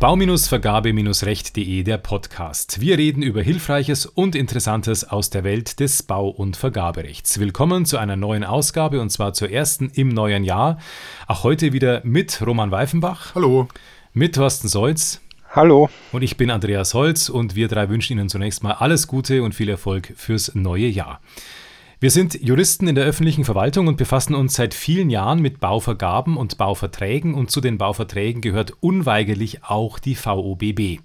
Bau-Vergabe-Recht.de der Podcast. Wir reden über Hilfreiches und Interessantes aus der Welt des Bau- und Vergaberechts. Willkommen zu einer neuen Ausgabe und zwar zur ersten im neuen Jahr. Auch heute wieder mit Roman Weifenbach. Hallo. Mit Thorsten Solz. Hallo. Und ich bin Andreas Holz und wir drei wünschen Ihnen zunächst mal alles Gute und viel Erfolg fürs neue Jahr. Wir sind Juristen in der öffentlichen Verwaltung und befassen uns seit vielen Jahren mit Bauvergaben und Bauverträgen und zu den Bauverträgen gehört unweigerlich auch die VOBB.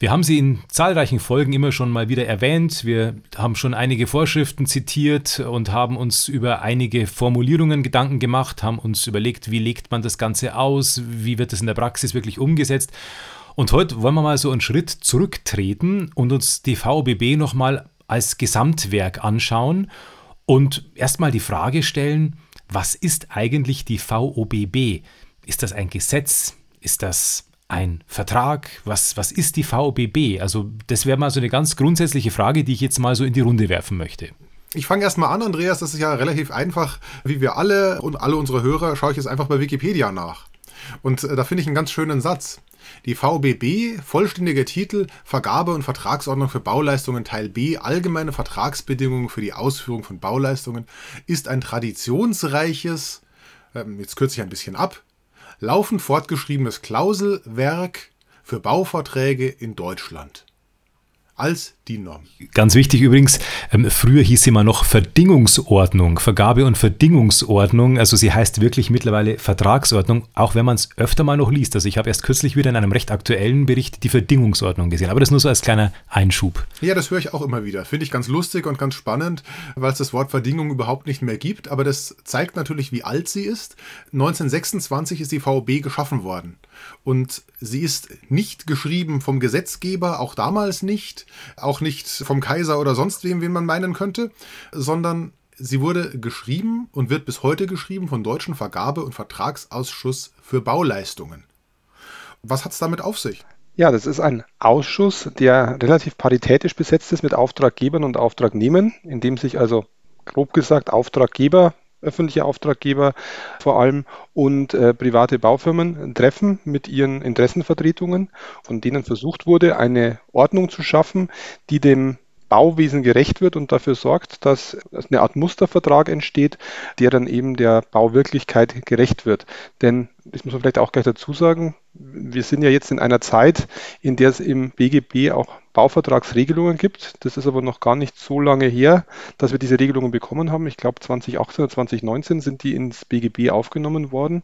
Wir haben sie in zahlreichen Folgen immer schon mal wieder erwähnt. Wir haben schon einige Vorschriften zitiert und haben uns über einige Formulierungen Gedanken gemacht, haben uns überlegt, wie legt man das Ganze aus, wie wird es in der Praxis wirklich umgesetzt. Und heute wollen wir mal so einen Schritt zurücktreten und uns die VOBB nochmal als Gesamtwerk anschauen und erstmal die Frage stellen, was ist eigentlich die VOBB? Ist das ein Gesetz? Ist das ein Vertrag? Was, was ist die VOBB? Also das wäre mal so eine ganz grundsätzliche Frage, die ich jetzt mal so in die Runde werfen möchte. Ich fange erstmal an, Andreas. Das ist ja relativ einfach. Wie wir alle und alle unsere Hörer schaue ich jetzt einfach bei Wikipedia nach. Und äh, da finde ich einen ganz schönen Satz. Die VBB, vollständiger Titel Vergabe- und Vertragsordnung für Bauleistungen Teil B, allgemeine Vertragsbedingungen für die Ausführung von Bauleistungen, ist ein traditionsreiches, ähm, jetzt kürze ich ein bisschen ab, laufend fortgeschriebenes Klauselwerk für Bauverträge in Deutschland als die Norm. Ganz wichtig übrigens, ähm, früher hieß sie mal noch Verdingungsordnung, Vergabe- und Verdingungsordnung. Also sie heißt wirklich mittlerweile Vertragsordnung, auch wenn man es öfter mal noch liest. Also ich habe erst kürzlich wieder in einem recht aktuellen Bericht die Verdingungsordnung gesehen. Aber das nur so als kleiner Einschub. Ja, das höre ich auch immer wieder. Finde ich ganz lustig und ganz spannend, weil es das Wort Verdingung überhaupt nicht mehr gibt. Aber das zeigt natürlich, wie alt sie ist. 1926 ist die VOB geschaffen worden. Und sie ist nicht geschrieben vom Gesetzgeber, auch damals nicht, auch nicht vom Kaiser oder sonst wem, wen man meinen könnte, sondern sie wurde geschrieben und wird bis heute geschrieben vom Deutschen Vergabe- und Vertragsausschuss für Bauleistungen. Was hat es damit auf sich? Ja, das ist ein Ausschuss, der relativ paritätisch besetzt ist mit Auftraggebern und Auftragnehmern, in dem sich also grob gesagt Auftraggeber öffentliche Auftraggeber vor allem und äh, private Baufirmen treffen mit ihren Interessenvertretungen, von denen versucht wurde, eine Ordnung zu schaffen, die dem Bauwesen gerecht wird und dafür sorgt, dass eine Art Mustervertrag entsteht, der dann eben der Bauwirklichkeit gerecht wird. Denn, das muss man vielleicht auch gleich dazu sagen, wir sind ja jetzt in einer Zeit, in der es im BGB auch Bauvertragsregelungen gibt. Das ist aber noch gar nicht so lange her, dass wir diese Regelungen bekommen haben. Ich glaube 2018 oder 2019 sind die ins BGB aufgenommen worden.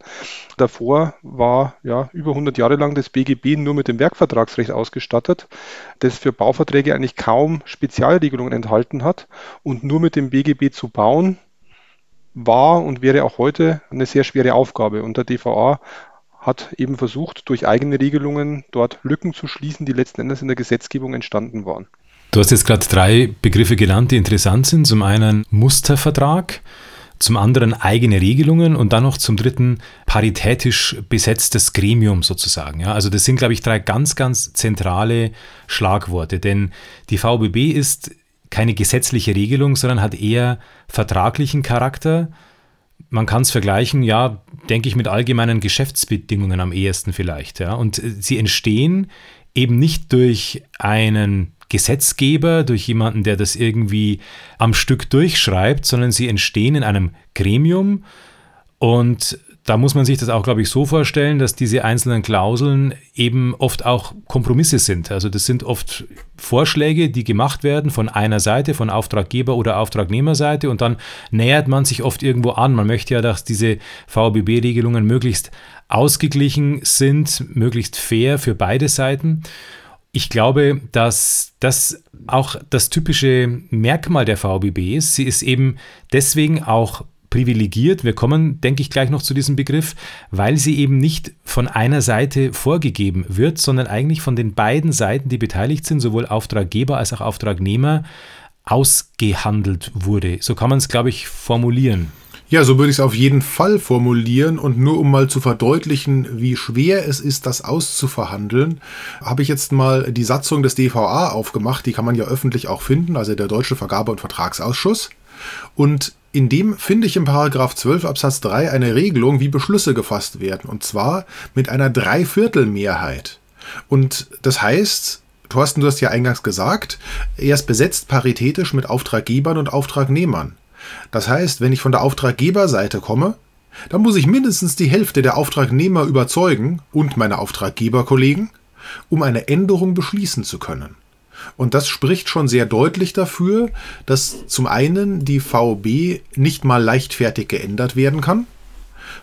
Davor war ja über 100 Jahre lang das BGB nur mit dem Werkvertragsrecht ausgestattet, das für Bauverträge eigentlich kaum Spezialregelungen enthalten hat und nur mit dem BGB zu bauen war und wäre auch heute eine sehr schwere Aufgabe. Und der DVA hat eben versucht, durch eigene Regelungen dort Lücken zu schließen, die letzten Endes in der Gesetzgebung entstanden waren. Du hast jetzt gerade drei Begriffe genannt, die interessant sind. Zum einen Mustervertrag, zum anderen eigene Regelungen und dann noch zum dritten paritätisch besetztes Gremium sozusagen. Ja, also das sind, glaube ich, drei ganz, ganz zentrale Schlagworte, denn die VBB ist keine gesetzliche Regelung, sondern hat eher vertraglichen Charakter man kann es vergleichen, ja, denke ich, mit allgemeinen Geschäftsbedingungen am ehesten vielleicht. Ja. Und äh, sie entstehen eben nicht durch einen Gesetzgeber, durch jemanden, der das irgendwie am Stück durchschreibt, sondern sie entstehen in einem Gremium und da muss man sich das auch, glaube ich, so vorstellen, dass diese einzelnen Klauseln eben oft auch Kompromisse sind. Also das sind oft Vorschläge, die gemacht werden von einer Seite, von Auftraggeber oder Auftragnehmerseite und dann nähert man sich oft irgendwo an. Man möchte ja, dass diese VBB-Regelungen möglichst ausgeglichen sind, möglichst fair für beide Seiten. Ich glaube, dass das auch das typische Merkmal der VBB ist. Sie ist eben deswegen auch privilegiert. Wir kommen, denke ich, gleich noch zu diesem Begriff, weil sie eben nicht von einer Seite vorgegeben wird, sondern eigentlich von den beiden Seiten, die beteiligt sind, sowohl Auftraggeber als auch Auftragnehmer, ausgehandelt wurde. So kann man es, glaube ich, formulieren. Ja, so würde ich es auf jeden Fall formulieren und nur um mal zu verdeutlichen, wie schwer es ist, das auszuverhandeln, habe ich jetzt mal die Satzung des DVA aufgemacht. Die kann man ja öffentlich auch finden, also der Deutsche Vergabe- und Vertragsausschuss. Und in dem finde ich im Paragraph 12 Absatz 3 eine Regelung, wie Beschlüsse gefasst werden, und zwar mit einer Dreiviertelmehrheit. Und das heißt, Thorsten, du hast ja eingangs gesagt, er ist besetzt paritätisch mit Auftraggebern und Auftragnehmern. Das heißt, wenn ich von der Auftraggeberseite komme, dann muss ich mindestens die Hälfte der Auftragnehmer überzeugen und meine Auftraggeberkollegen, um eine Änderung beschließen zu können. Und das spricht schon sehr deutlich dafür, dass zum einen die VB nicht mal leichtfertig geändert werden kann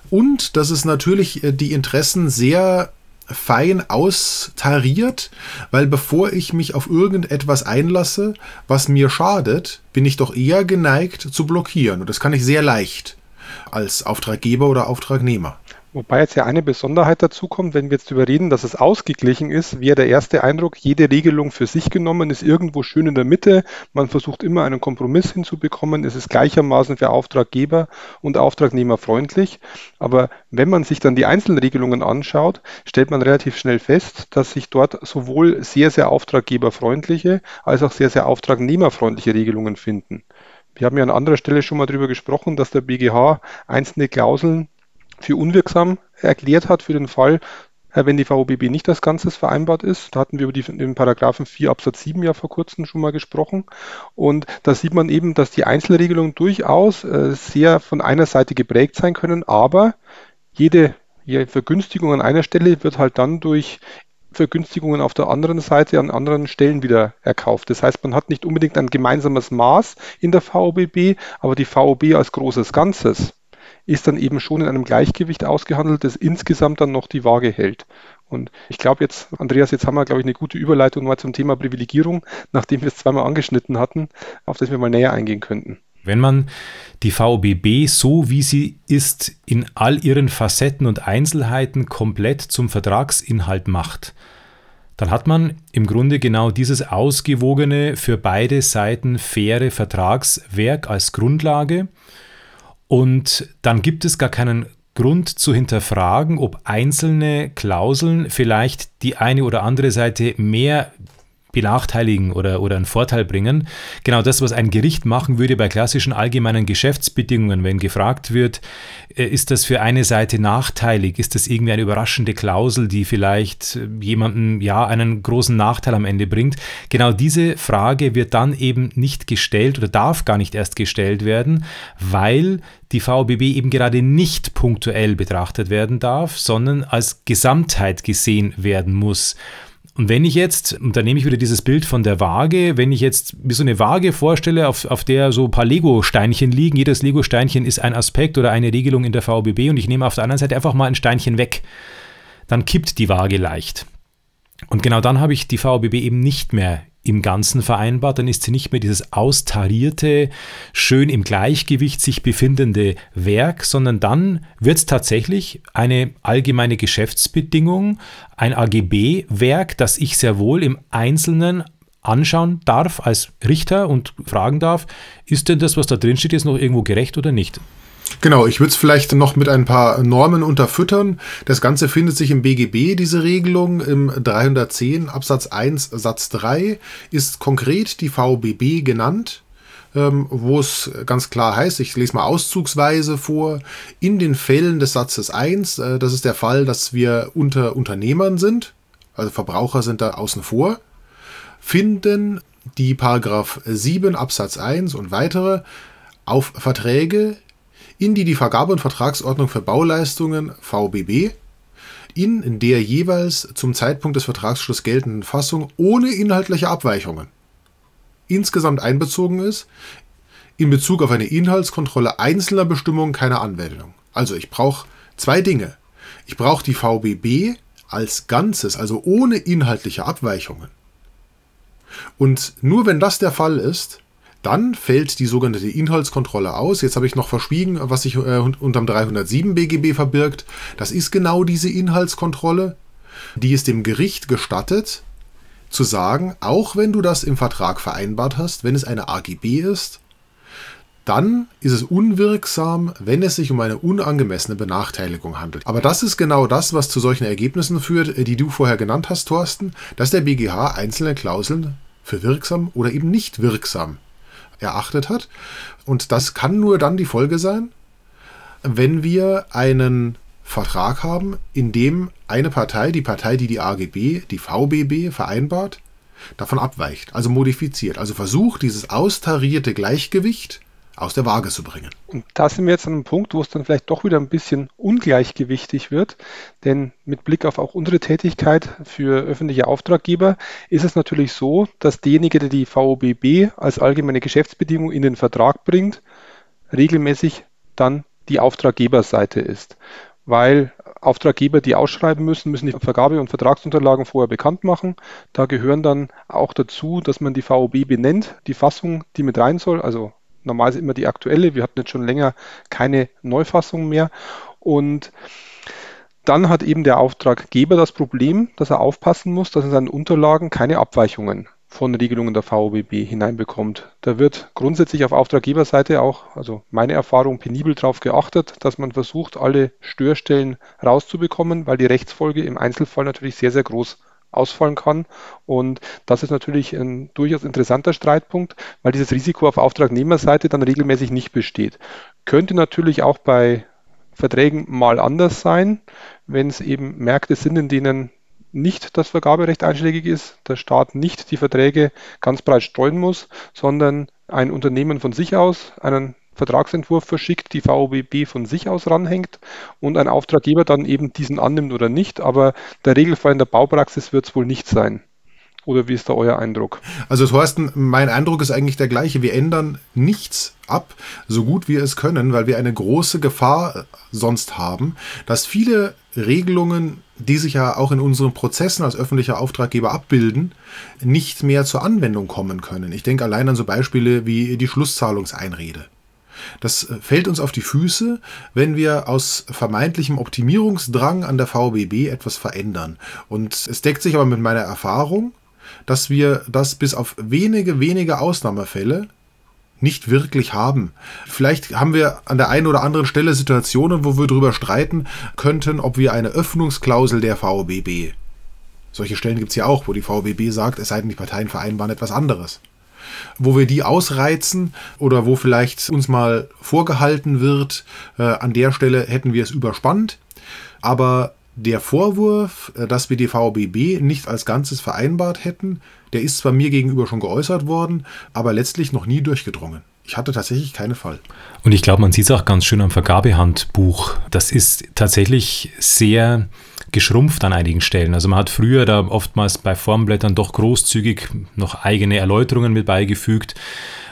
und dass es natürlich äh, die Interessen sehr fein austariert, weil bevor ich mich auf irgendetwas einlasse, was mir schadet, bin ich doch eher geneigt zu blockieren. Und das kann ich sehr leicht als Auftraggeber oder Auftragnehmer. Wobei jetzt ja eine Besonderheit dazu kommt, wenn wir jetzt überreden, dass es ausgeglichen ist, wäre der erste Eindruck, jede Regelung für sich genommen ist irgendwo schön in der Mitte. Man versucht immer einen Kompromiss hinzubekommen. Es ist gleichermaßen für Auftraggeber und Auftragnehmer freundlich. Aber wenn man sich dann die einzelnen Regelungen anschaut, stellt man relativ schnell fest, dass sich dort sowohl sehr, sehr auftraggeberfreundliche als auch sehr, sehr auftragnehmerfreundliche Regelungen finden. Wir haben ja an anderer Stelle schon mal darüber gesprochen, dass der BGH einzelne Klauseln für unwirksam erklärt hat für den Fall, äh, wenn die VOBB nicht als Ganzes vereinbart ist. Da hatten wir über die, den Paragraphen 4 Absatz 7 ja vor kurzem schon mal gesprochen. Und da sieht man eben, dass die Einzelregelungen durchaus äh, sehr von einer Seite geprägt sein können, aber jede, jede Vergünstigung an einer Stelle wird halt dann durch Vergünstigungen auf der anderen Seite an anderen Stellen wieder erkauft. Das heißt, man hat nicht unbedingt ein gemeinsames Maß in der VOBB, aber die VOB als großes Ganzes ist dann eben schon in einem Gleichgewicht ausgehandelt, das insgesamt dann noch die Waage hält. Und ich glaube jetzt, Andreas, jetzt haben wir, glaube ich, eine gute Überleitung mal zum Thema Privilegierung, nachdem wir es zweimal angeschnitten hatten, auf das wir mal näher eingehen könnten. Wenn man die VOBB so wie sie ist in all ihren Facetten und Einzelheiten komplett zum Vertragsinhalt macht, dann hat man im Grunde genau dieses ausgewogene, für beide Seiten faire Vertragswerk als Grundlage und dann gibt es gar keinen Grund zu hinterfragen, ob einzelne Klauseln vielleicht die eine oder andere Seite mehr benachteiligen oder, oder einen Vorteil bringen. Genau das, was ein Gericht machen würde bei klassischen allgemeinen Geschäftsbedingungen, wenn gefragt wird, äh, ist das für eine Seite nachteilig? Ist das irgendwie eine überraschende Klausel, die vielleicht äh, jemandem ja einen großen Nachteil am Ende bringt? Genau diese Frage wird dann eben nicht gestellt oder darf gar nicht erst gestellt werden, weil die VBB eben gerade nicht punktuell betrachtet werden darf, sondern als Gesamtheit gesehen werden muss. Und wenn ich jetzt, und da nehme ich wieder dieses Bild von der Waage, wenn ich jetzt mir so eine Waage vorstelle, auf, auf der so ein paar Lego-Steinchen liegen, jedes Lego-Steinchen ist ein Aspekt oder eine Regelung in der VBB und ich nehme auf der anderen Seite einfach mal ein Steinchen weg, dann kippt die Waage leicht. Und genau dann habe ich die VBB eben nicht mehr im Ganzen vereinbart, dann ist sie nicht mehr dieses austarierte, schön im Gleichgewicht sich befindende Werk, sondern dann wird es tatsächlich eine allgemeine Geschäftsbedingung, ein AGB-Werk, das ich sehr wohl im Einzelnen anschauen darf als Richter und fragen darf, ist denn das, was da drin steht, jetzt noch irgendwo gerecht oder nicht? Genau, ich würde es vielleicht noch mit ein paar Normen unterfüttern. Das Ganze findet sich im BGB, diese Regelung. Im 310 Absatz 1 Satz 3 ist konkret die VBB genannt, ähm, wo es ganz klar heißt, ich lese mal auszugsweise vor, in den Fällen des Satzes 1, äh, das ist der Fall, dass wir unter Unternehmern sind, also Verbraucher sind da außen vor, finden die Paragraph 7 Absatz 1 und weitere auf Verträge in die die Vergabe- und Vertragsordnung für Bauleistungen VBB in der jeweils zum Zeitpunkt des Vertragsschlusses geltenden Fassung ohne inhaltliche Abweichungen insgesamt einbezogen ist, in Bezug auf eine Inhaltskontrolle einzelner Bestimmungen keine Anwendung. Also ich brauche zwei Dinge. Ich brauche die VBB als Ganzes, also ohne inhaltliche Abweichungen. Und nur wenn das der Fall ist, dann fällt die sogenannte Inhaltskontrolle aus. Jetzt habe ich noch verschwiegen, was sich äh, unterm 307 BGB verbirgt. Das ist genau diese Inhaltskontrolle, die es dem Gericht gestattet, zu sagen, auch wenn du das im Vertrag vereinbart hast, wenn es eine AGB ist, dann ist es unwirksam, wenn es sich um eine unangemessene Benachteiligung handelt. Aber das ist genau das, was zu solchen Ergebnissen führt, die du vorher genannt hast, Thorsten, dass der BGH einzelne Klauseln für wirksam oder eben nicht wirksam erachtet hat. Und das kann nur dann die Folge sein, wenn wir einen Vertrag haben, in dem eine Partei, die Partei, die die AGB, die VBB vereinbart, davon abweicht, also modifiziert, also versucht, dieses austarierte Gleichgewicht aus der Waage zu bringen. Und da sind wir jetzt an einem Punkt, wo es dann vielleicht doch wieder ein bisschen ungleichgewichtig wird, denn mit Blick auf auch unsere Tätigkeit für öffentliche Auftraggeber ist es natürlich so, dass derjenige, der die VOBB als allgemeine Geschäftsbedingung in den Vertrag bringt, regelmäßig dann die Auftraggeberseite ist, weil Auftraggeber, die ausschreiben müssen, müssen die Vergabe- und Vertragsunterlagen vorher bekannt machen. Da gehören dann auch dazu, dass man die VOB benennt, die Fassung, die mit rein soll, also normal ist immer die aktuelle. Wir hatten jetzt schon länger keine Neufassung mehr. Und dann hat eben der Auftraggeber das Problem, dass er aufpassen muss, dass in seinen Unterlagen keine Abweichungen von Regelungen der VOBB hineinbekommt. Da wird grundsätzlich auf Auftraggeberseite auch, also meine Erfahrung, penibel darauf geachtet, dass man versucht, alle Störstellen rauszubekommen, weil die Rechtsfolge im Einzelfall natürlich sehr, sehr groß ausfallen kann. Und das ist natürlich ein durchaus interessanter Streitpunkt, weil dieses Risiko auf Auftragnehmerseite dann regelmäßig nicht besteht. Könnte natürlich auch bei Verträgen mal anders sein, wenn es eben Märkte sind, in denen nicht das Vergaberecht einschlägig ist, der Staat nicht die Verträge ganz breit streuen muss, sondern ein Unternehmen von sich aus einen Vertragsentwurf verschickt, die VOBB von sich aus ranhängt und ein Auftraggeber dann eben diesen annimmt oder nicht. Aber der Regelfall in der Baupraxis wird es wohl nicht sein. Oder wie ist da euer Eindruck? Also Thorsten, mein Eindruck ist eigentlich der gleiche. Wir ändern nichts ab, so gut wir es können, weil wir eine große Gefahr sonst haben, dass viele Regelungen, die sich ja auch in unseren Prozessen als öffentlicher Auftraggeber abbilden, nicht mehr zur Anwendung kommen können. Ich denke allein an so Beispiele wie die Schlusszahlungseinrede. Das äh, fällt uns auf die Füße, wenn wir aus vermeintlichem Optimierungsdrang an der VBB etwas verändern. Und es deckt sich aber mit meiner Erfahrung, dass wir das bis auf wenige, wenige Ausnahmefälle nicht wirklich haben. Vielleicht haben wir an der einen oder anderen Stelle Situationen, wo wir darüber streiten könnten, ob wir eine Öffnungsklausel der VBB. Solche Stellen gibt es ja auch, wo die VBB sagt, es sei denn, die Parteien vereinbaren etwas anderes wo wir die ausreizen oder wo vielleicht uns mal vorgehalten wird, äh, an der Stelle hätten wir es überspannt. Aber der Vorwurf, äh, dass wir die VBB nicht als Ganzes vereinbart hätten, der ist zwar mir gegenüber schon geäußert worden, aber letztlich noch nie durchgedrungen. Ich hatte tatsächlich keinen Fall. Und ich glaube, man sieht es auch ganz schön am Vergabehandbuch. Das ist tatsächlich sehr geschrumpft an einigen Stellen. Also man hat früher da oftmals bei Formblättern doch großzügig noch eigene Erläuterungen mit beigefügt.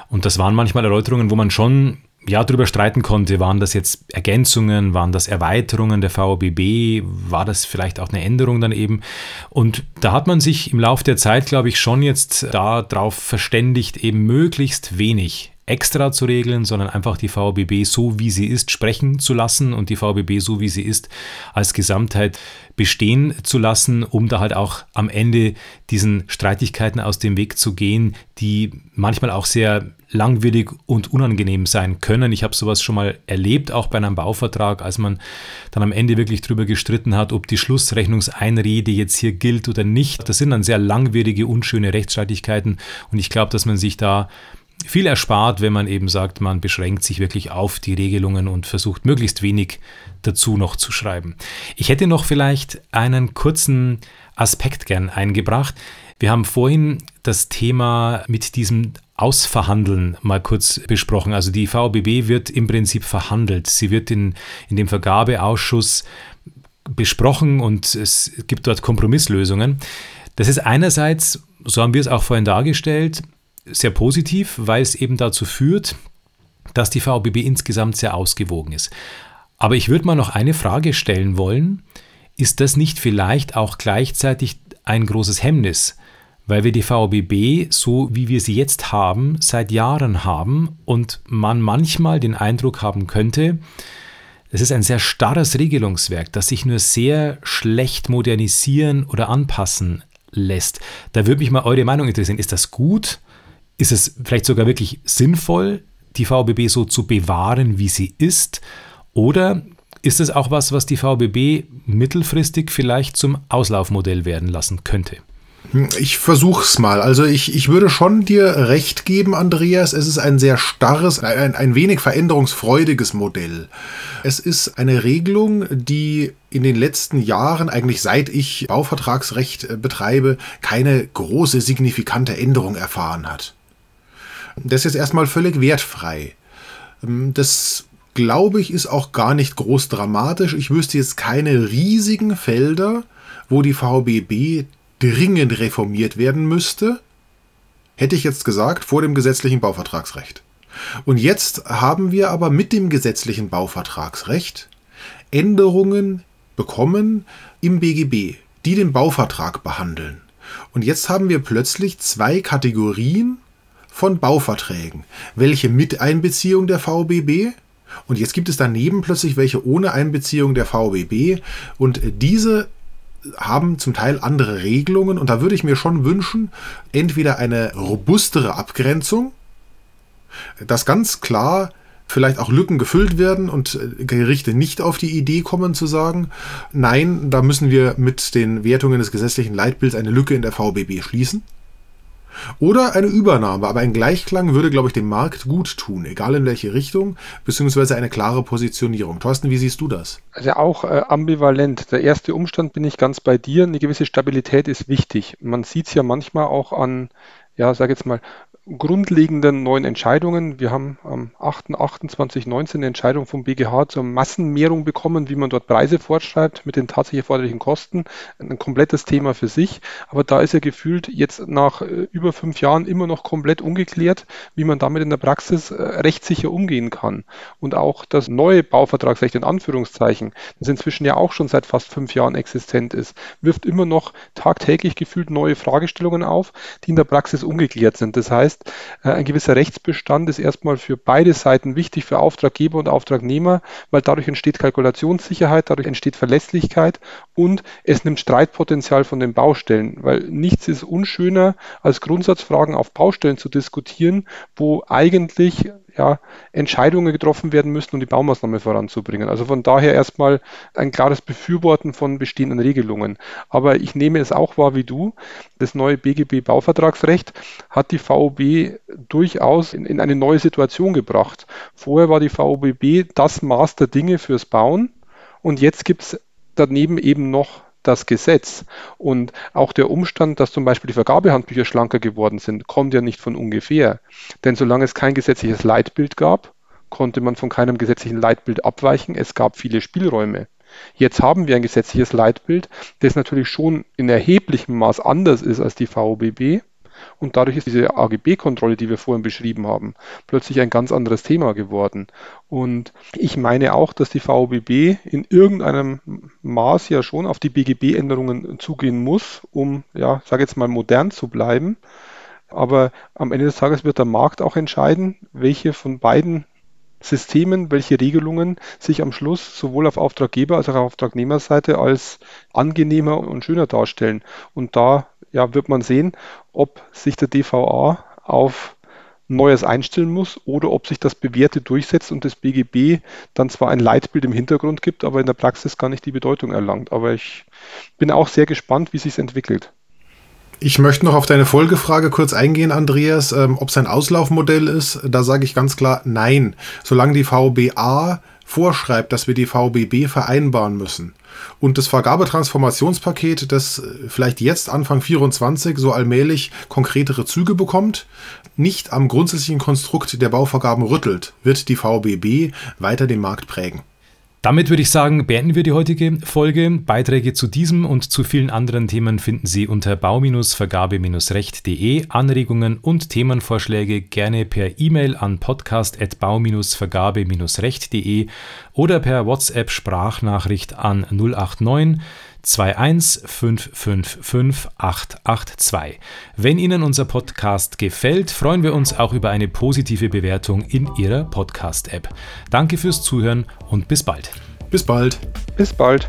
Und das waren manchmal Erläuterungen, wo man schon ja, darüber streiten konnte, waren das jetzt Ergänzungen, waren das Erweiterungen der VOBB, war das vielleicht auch eine Änderung dann eben. Und da hat man sich im Laufe der Zeit, glaube ich, schon jetzt darauf verständigt, eben möglichst wenig extra zu regeln, sondern einfach die VBB so, wie sie ist, sprechen zu lassen und die VBB so, wie sie ist, als Gesamtheit bestehen zu lassen, um da halt auch am Ende diesen Streitigkeiten aus dem Weg zu gehen, die manchmal auch sehr langwierig und unangenehm sein können. Ich habe sowas schon mal erlebt, auch bei einem Bauvertrag, als man dann am Ende wirklich darüber gestritten hat, ob die Schlussrechnungseinrede jetzt hier gilt oder nicht. Das sind dann sehr langwierige, unschöne Rechtsstreitigkeiten und ich glaube, dass man sich da viel erspart, wenn man eben sagt, man beschränkt sich wirklich auf die Regelungen und versucht möglichst wenig dazu noch zu schreiben. Ich hätte noch vielleicht einen kurzen Aspekt gern eingebracht. Wir haben vorhin das Thema mit diesem Ausverhandeln mal kurz besprochen. Also die VBB wird im Prinzip verhandelt. Sie wird in, in dem Vergabeausschuss besprochen und es gibt dort Kompromisslösungen. Das ist einerseits, so haben wir es auch vorhin dargestellt, sehr positiv, weil es eben dazu führt, dass die VBB insgesamt sehr ausgewogen ist. Aber ich würde mal noch eine Frage stellen wollen. Ist das nicht vielleicht auch gleichzeitig ein großes Hemmnis? Weil wir die VBB, so wie wir sie jetzt haben, seit Jahren haben und man manchmal den Eindruck haben könnte, es ist ein sehr starres Regelungswerk, das sich nur sehr schlecht modernisieren oder anpassen lässt. Da würde mich mal eure Meinung interessieren. Ist das gut ist es vielleicht sogar wirklich sinnvoll, die VBB so zu bewahren, wie sie ist? Oder ist es auch was, was die VBB mittelfristig vielleicht zum Auslaufmodell werden lassen könnte? Ich versuch's mal. Also ich, ich würde schon dir recht geben, Andreas. Es ist ein sehr starres, ein, ein wenig veränderungsfreudiges Modell. Es ist eine Regelung, die in den letzten Jahren, eigentlich seit ich Bauvertragsrecht äh, betreibe, keine große signifikante Änderung erfahren hat. Das ist erstmal völlig wertfrei. Ähm, das glaube ich, ist auch gar nicht groß dramatisch. Ich wüsste jetzt keine riesigen Felder, wo die VBB dringend reformiert werden müsste, hätte ich jetzt gesagt, vor dem gesetzlichen Bauvertragsrecht. Und jetzt haben wir aber mit dem gesetzlichen Bauvertragsrecht Änderungen bekommen im BGB, die den Bauvertrag behandeln. Und jetzt haben wir plötzlich zwei Kategorien von Bauverträgen. Welche mit Einbeziehung der VBB und jetzt gibt es daneben plötzlich welche ohne Einbeziehung der VBB und diese haben zum Teil andere Regelungen und da würde ich mir schon wünschen, entweder eine robustere Abgrenzung, dass ganz klar vielleicht auch Lücken gefüllt werden und äh, Gerichte nicht auf die Idee kommen zu sagen, nein, da müssen wir mit den Wertungen des gesetzlichen Leitbilds eine Lücke in der VBB schließen. Oder eine Übernahme, aber ein Gleichklang würde, glaube ich, dem Markt gut tun, egal in welche Richtung, beziehungsweise eine klare Positionierung. Thorsten, wie siehst du das? Also auch äh, ambivalent. Der erste Umstand bin ich ganz bei dir. Eine gewisse Stabilität ist wichtig. Man sieht es ja manchmal auch an ja, sage jetzt mal, grundlegenden neuen Entscheidungen. Wir haben am 8.28.19 eine Entscheidung vom BGH zur Massenmehrung bekommen, wie man dort Preise fortschreibt mit den tatsächlich erforderlichen Kosten. Ein komplettes Thema für sich. Aber da ist ja gefühlt jetzt nach äh, über fünf Jahren immer noch komplett ungeklärt, wie man damit in der Praxis äh, rechtssicher umgehen kann. Und auch das neue Bauvertragsrecht in Anführungszeichen, das inzwischen ja auch schon seit fast fünf Jahren existent ist, wirft immer noch tagtäglich gefühlt neue Fragestellungen auf, die in der Praxis ungeklärt sind. Das heißt, heißt, äh, ein gewisser Rechtsbestand ist erstmal für beide Seiten wichtig, für Auftraggeber und Auftragnehmer, weil dadurch entsteht Kalkulationssicherheit, dadurch entsteht Verlässlichkeit und es nimmt Streitpotenzial von den Baustellen, weil nichts ist unschöner, als Grundsatzfragen auf Baustellen zu diskutieren, wo eigentlich ja, Entscheidungen getroffen werden müssen, um die Baumaßnahme voranzubringen. Also von daher erstmal ein klares Befürworten von bestehenden Regelungen. Aber ich nehme es auch wahr wie du. Das neue BGB Bauvertragsrecht hat die VOB durchaus in, in eine neue Situation gebracht. Vorher war die VOBB das Maß der Dinge fürs Bauen und jetzt gibt es daneben eben noch das Gesetz. Und auch der Umstand, dass zum Beispiel die Vergabehandbücher schlanker geworden sind, kommt ja nicht von ungefähr. Denn solange es kein gesetzliches Leitbild gab, konnte man von keinem gesetzlichen Leitbild abweichen. Es gab viele Spielräume. Jetzt haben wir ein gesetzliches Leitbild, das natürlich schon in erheblichem Maß anders ist als die VOBB und dadurch ist diese AGB-Kontrolle, die wir vorhin beschrieben haben, plötzlich ein ganz anderes Thema geworden. Und ich meine auch, dass die VOBB in irgendeinem Maß ja schon auf die BGB-Änderungen zugehen muss, um, ja, sage jetzt mal, modern zu bleiben. Aber am Ende des Tages wird der Markt auch entscheiden, welche von beiden Systemen, welche Regelungen sich am Schluss sowohl auf Auftraggeber als auch auf Auftragnehmerseite als angenehmer und schöner darstellen. Und da ja, wird man sehen, ob sich der DVA auf Neues einstellen muss oder ob sich das Bewährte durchsetzt und das BGB dann zwar ein Leitbild im Hintergrund gibt, aber in der Praxis gar nicht die Bedeutung erlangt. Aber ich bin auch sehr gespannt, wie sich entwickelt. Ich möchte noch auf deine Folgefrage kurz eingehen, Andreas, ähm, ob es ein Auslaufmodell ist. Da sage ich ganz klar nein. Solange die VBA vorschreibt, dass wir die VBB vereinbaren müssen und das Vergabetransformationspaket, das äh, vielleicht jetzt Anfang 24 so allmählich konkretere Züge bekommt, nicht am grundsätzlichen Konstrukt der Bauvergaben rüttelt, wird die VBB weiter den Markt prägen. Damit würde ich sagen, beenden wir die heutige Folge. Beiträge zu diesem und zu vielen anderen Themen finden Sie unter bau-vergabe-recht.de. Anregungen und Themenvorschläge gerne per E-Mail an podcast.bau-vergabe-recht.de oder per WhatsApp-Sprachnachricht an 089 21555 Wenn Ihnen unser Podcast gefällt, freuen wir uns auch über eine positive Bewertung in Ihrer Podcast-App. Danke fürs Zuhören und bis bald. Bis bald. Bis bald.